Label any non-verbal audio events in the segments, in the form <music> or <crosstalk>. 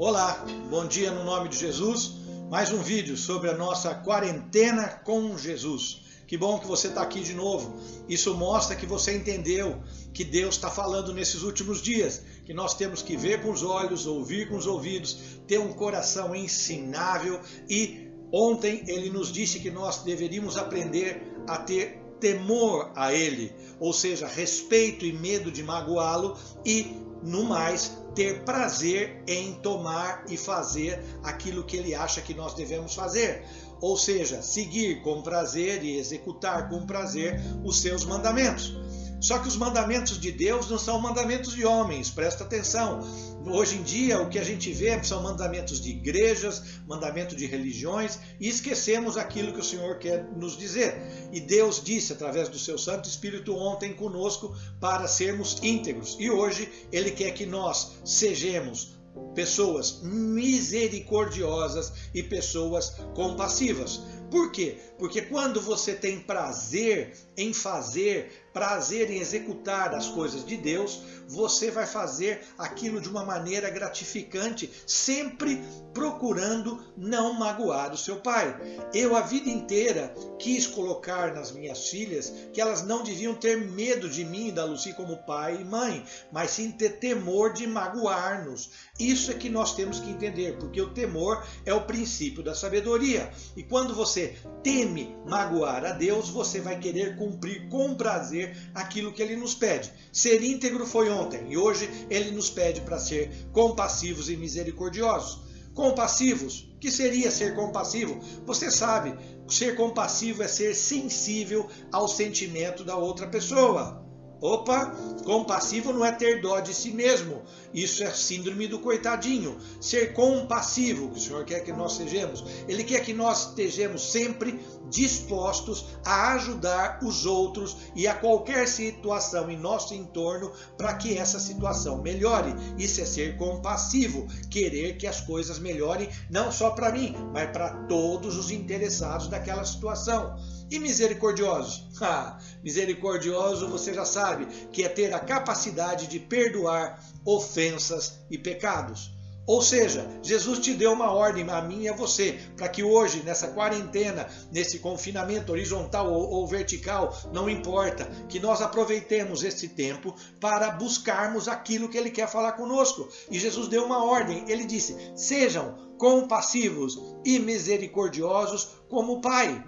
Olá, bom dia no nome de Jesus. Mais um vídeo sobre a nossa quarentena com Jesus. Que bom que você está aqui de novo. Isso mostra que você entendeu que Deus está falando nesses últimos dias, que nós temos que ver com os olhos, ouvir com os ouvidos, ter um coração ensinável e ontem ele nos disse que nós deveríamos aprender a ter temor a ele, ou seja, respeito e medo de magoá-lo e no mais, ter prazer em tomar e fazer aquilo que ele acha que nós devemos fazer. Ou seja, seguir com prazer e executar com prazer os seus mandamentos. Só que os mandamentos de Deus não são mandamentos de homens, presta atenção. Hoje em dia, o que a gente vê são mandamentos de igrejas, mandamentos de religiões, e esquecemos aquilo que o Senhor quer nos dizer. E Deus disse através do seu Santo Espírito ontem conosco para sermos íntegros. E hoje Ele quer que nós sejamos pessoas misericordiosas e pessoas compassivas. Por quê? Porque quando você tem prazer em fazer, prazer em executar as coisas de Deus, você vai fazer aquilo de uma maneira gratificante, sempre procurando não magoar o seu pai. Eu a vida inteira quis colocar nas minhas filhas que elas não deviam ter medo de mim e da Lucy como pai e mãe, mas sim ter temor de magoar-nos. Isso é que nós temos que entender, porque o temor é o princípio da sabedoria. E quando você teme magoar a Deus, você vai querer cumprir com prazer aquilo que ele nos pede. Ser íntegro foi ontem e hoje ele nos pede para ser compassivos e misericordiosos. Compassivos, que seria ser compassivo? Você sabe, ser compassivo é ser sensível ao sentimento da outra pessoa. Opa, compassivo não é ter dó de si mesmo. Isso é síndrome do coitadinho. Ser compassivo, o Senhor quer que nós sejamos, Ele quer que nós estejamos sempre dispostos a ajudar os outros e a qualquer situação em nosso entorno para que essa situação melhore. Isso é ser compassivo, querer que as coisas melhorem não só para mim, mas para todos os interessados daquela situação. E misericordiosos? <laughs> Ah, misericordioso, você já sabe, que é ter a capacidade de perdoar ofensas e pecados. Ou seja, Jesus te deu uma ordem a mim e a você, para que hoje, nessa quarentena, nesse confinamento horizontal ou, vertical, não importa, que nós aproveitemos esse tempo para buscarmos aquilo que Ele quer falar conosco. E Jesus deu uma ordem, Ele disse: sejam compassivos e misericordiosos como o Pai.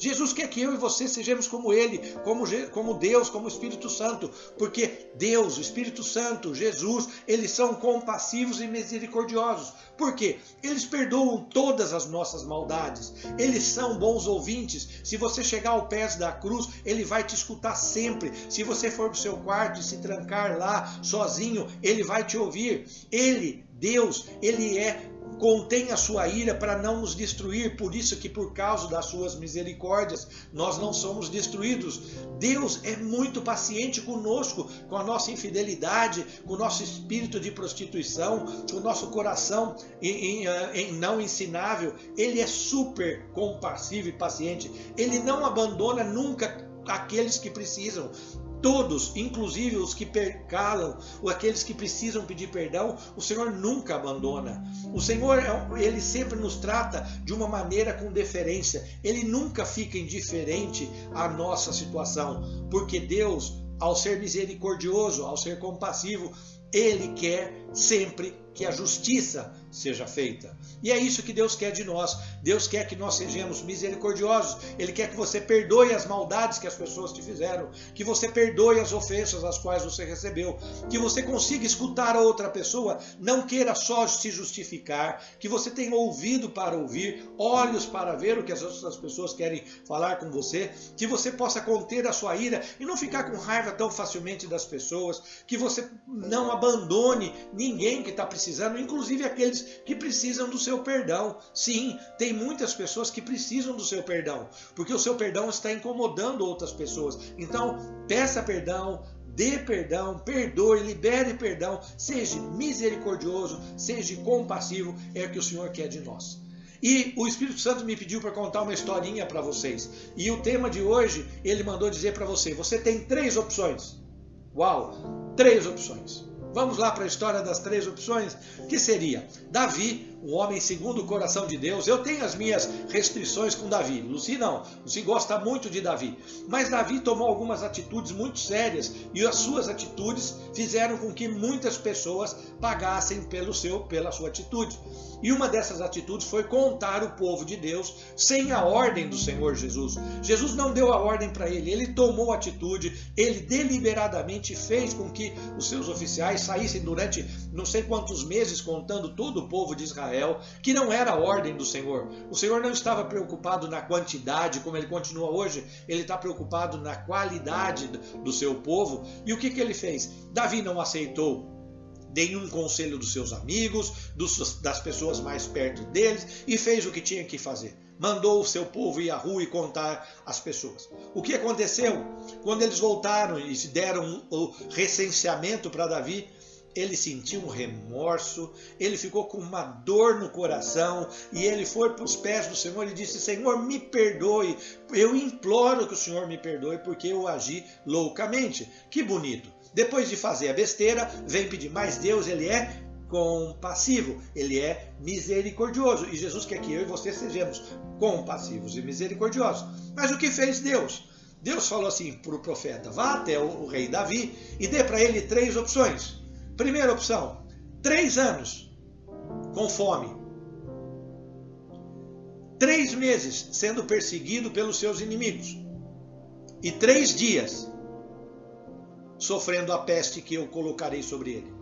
Jesus quer que eu e você sejamos como Ele, como, como Deus, como Espírito Santo, porque Deus, o Espírito Santo, Jesus, eles são compassivos e misericordiosos. Por quê? Eles perdoam todas as nossas maldades. Eles são bons ouvintes. Se você chegar ao pé da cruz, ele vai te escutar sempre. Se você for para o seu quarto e se trancar lá sozinho, ele vai te ouvir. Ele, Deus, ele é contém a sua ira para não nos destruir, por isso que por causa das suas misericórdias nós não somos destruídos. Deus é muito paciente conosco, com a nossa infidelidade, com o nosso espírito de prostituição, com o nosso coração em, em, eh, em não ensinável. Ele é super compassivo e paciente. Ele não abandona nunca aqueles que precisam. Todos, inclusive os que percalam, ou aqueles que precisam pedir perdão, o Senhor nunca abandona. O Senhor, é ele sempre nos trata de uma maneira com deferência. Ele nunca fica indiferente à nossa situação, porque Deus, ao ser misericordioso, ao ser compassivo, ele quer sempre que a justiça seja feita. E é isso que Deus quer de nós. Deus quer que nós sejamos misericordiosos. Ele quer que você perdoe as maldades que as pessoas te fizeram, que você perdoe as ofensas as quais você recebeu, que você consiga escutar a outra pessoa, não queira só se justificar, que você tenha ouvido para ouvir, olhos para ver o que as outras pessoas querem falar com você, que você possa conter a sua ira e não ficar com raiva tão facilmente das pessoas, que você não abandone ninguém que está precisando, inclusive aqueles que precisam do seu perdão. Sim, tem muitas pessoas que precisam do seu perdão, porque o seu perdão está incomodando outras pessoas. Então, peça perdão, dê perdão, perdoe, libere perdão, seja misericordioso, seja compassivo, é o que o Senhor quer de nós. E o Espírito Santo me pediu para contar uma historinha para vocês. E o tema de hoje, ele mandou dizer para você: você tem três opções. Uau! Três opções. Vamos lá para a história das três opções, que seria Davi, um homem segundo o coração de Deus. Eu tenho as minhas restrições com Davi. Luci não. Luci gosta muito de Davi. Mas Davi tomou algumas atitudes muito sérias e as suas atitudes fizeram com que muitas pessoas pagassem pelo seu, pela sua atitude. E uma dessas atitudes foi contar o povo de Deus sem a ordem do Senhor Jesus. Jesus não deu a ordem para ele, ele tomou atitude, ele deliberadamente fez com que os seus oficiais saíssem durante não sei quantos meses contando todo o povo de Israel, que não era a ordem do Senhor. O Senhor não estava preocupado na quantidade, como ele continua hoje, ele está preocupado na qualidade do seu povo. E o que, que ele fez? Davi não aceitou nenhum conselho dos seus amigos, dos, das pessoas mais perto deles e fez o que tinha que fazer. Mandou o seu povo ir à rua e contar as pessoas. O que aconteceu? Quando eles voltaram e deram o recenseamento para Davi, ele sentiu um remorso, ele ficou com uma dor no coração e ele foi para os pés do Senhor e disse: Senhor, me perdoe, eu imploro que o Senhor me perdoe porque eu agi loucamente. Que bonito! Depois de fazer a besteira, vem pedir mais Deus, ele é compassivo, ele é misericordioso. E Jesus quer que eu e você sejamos compassivos e misericordiosos. Mas o que fez Deus? Deus falou assim para o profeta: vá até o rei Davi e dê para ele três opções. Primeira opção: três anos com fome. Três meses sendo perseguido pelos seus inimigos. E três dias sofrendo a peste que eu colocarei sobre ele.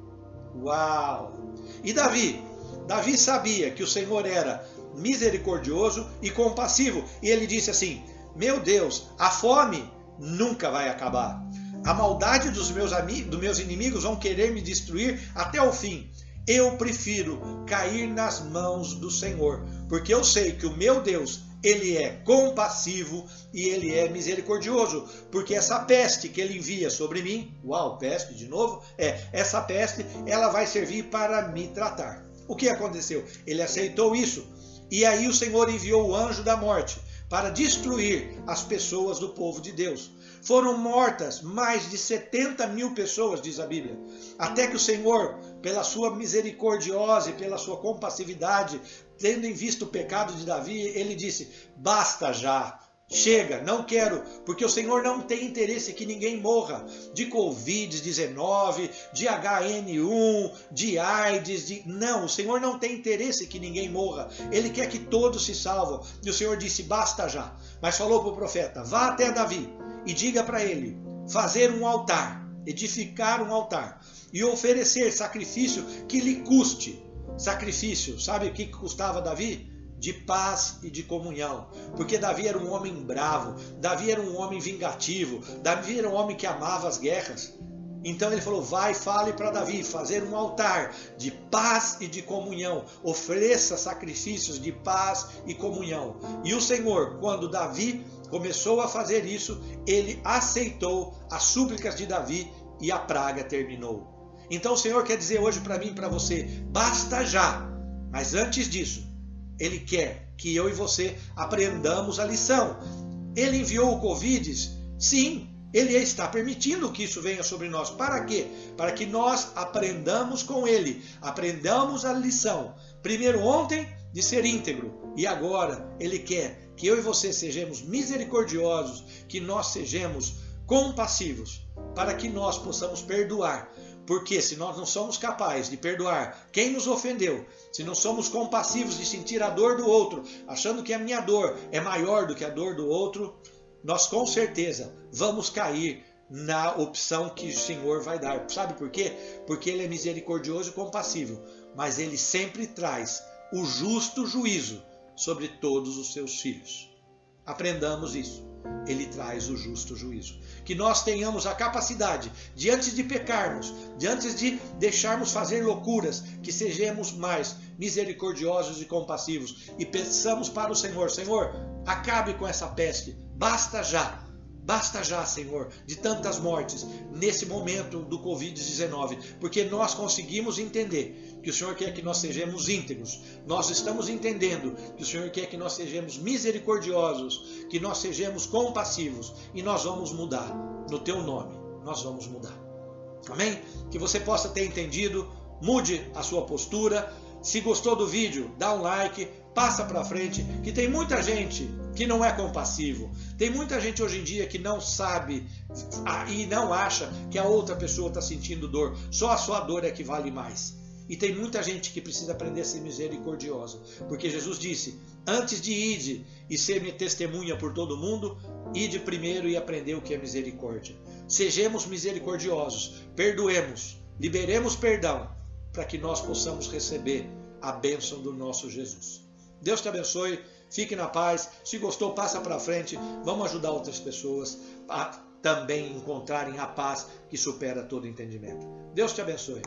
Uau! E Davi? Davi sabia que o Senhor era misericordioso e compassivo, e ele disse assim: Meu Deus, a fome nunca vai acabar. A maldade dos meus, amigos, dos meus inimigos vão querer me destruir até o fim. Eu prefiro cair nas mãos do Senhor, porque eu sei que o meu Deus ele é compassivo e ele é misericordioso, porque essa peste que ele envia sobre mim, uau, peste de novo, é, essa peste, ela vai servir para me tratar. O que aconteceu? Ele aceitou isso, e aí o Senhor enviou o anjo da morte para destruir as pessoas do povo de Deus. Foram mortas mais de 70 mil pessoas, diz a Bíblia, até que o Senhor, pela sua misericordiosa e pela sua compassividade, tendo em vista o pecado de Davi, ele disse: Basta já, Chega, não quero, porque o Senhor não tem interesse que ninguém morra de Covid-19, de HN1, de AIDS, de... não, o Senhor não tem interesse que ninguém morra. Ele quer que todos se salvam. E o Senhor disse: "Basta já". Mas falou para o profeta: "Vá até Davi e diga para ele fazer um altar, edificar um altar e oferecer sacrifício que lhe custe sacrifício. Sabe o que custava Davi? De paz e de comunhão. Porque Davi era um homem bravo, Davi era um homem vingativo, Davi era um homem que amava as guerras. Então ele falou: Vai, fale para Davi fazer um altar de paz e de comunhão, ofereça sacrifícios de paz e comunhão. E o Senhor, quando Davi começou a fazer isso, ele aceitou as súplicas de Davi e a praga terminou. Então o Senhor quer dizer hoje para mim e para você: basta já. Mas antes disso, Ele quer que eu e você aprendamos a lição. Ele enviou o Covid? Sim, ele está permitindo que isso venha sobre nós. Para quê? Para que nós aprendamos com ele, aprendamos a lição. Primeiro ontem de ser íntegro e agora ele quer que eu e você sejamos misericordiosos, que nós sejamos compassivos, para que nós possamos perdoar, porque se nós não somos capazes de perdoar quem nos ofendeu, se não somos compassivos de sentir a dor do outro, achando que a minha dor é maior do que a dor do outro, nós com certeza vamos cair na opção que o Senhor vai dar. Sabe por quê? Porque Ele é misericordioso e compassivo, mas Ele sempre traz o justo juízo sobre todos os seus filhos. Aprendamos isso. Ele traz o justo juízo que nós tenhamos a capacidade, diante de pecarmos, diante de deixarmos fazer loucuras, que sejamos mais misericordiosos e compassivos e peçamos para o Senhor: Senhor, acabe com essa peste, basta já. Basta já, Senhor, de tantas mortes nesse momento do Covid-19, porque nós conseguimos entender que o Senhor quer que nós sejamos íntegros. Nós estamos entendendo que o Senhor quer que nós sejamos misericordiosos, que nós sejamos compassivos e nós vamos mudar. No teu nome, nós vamos mudar. Amém? Que você possa ter entendido, mude a sua postura. Se gostou do vídeo, dá um like, passa para frente, que tem muita gente que não é compassivo. Tem muita gente hoje em dia que não sabe e não acha que a outra pessoa está sentindo dor. Só a sua dor é que vale mais. E tem muita gente que precisa aprender a ser misericordiosa. Porque Jesus disse: Antes de ir e ser minha testemunha por todo mundo, ide primeiro e aprender o que é misericórdia. Sejamos misericordiosos, perdoemos, liberemos perdão, para que nós possamos receber a bênção do nosso Jesus. Deus te abençoe, fique na paz. Se gostou, passa para frente. Vamos ajudar outras pessoas a também encontrarem a paz que supera todo entendimento. Deus te abençoe.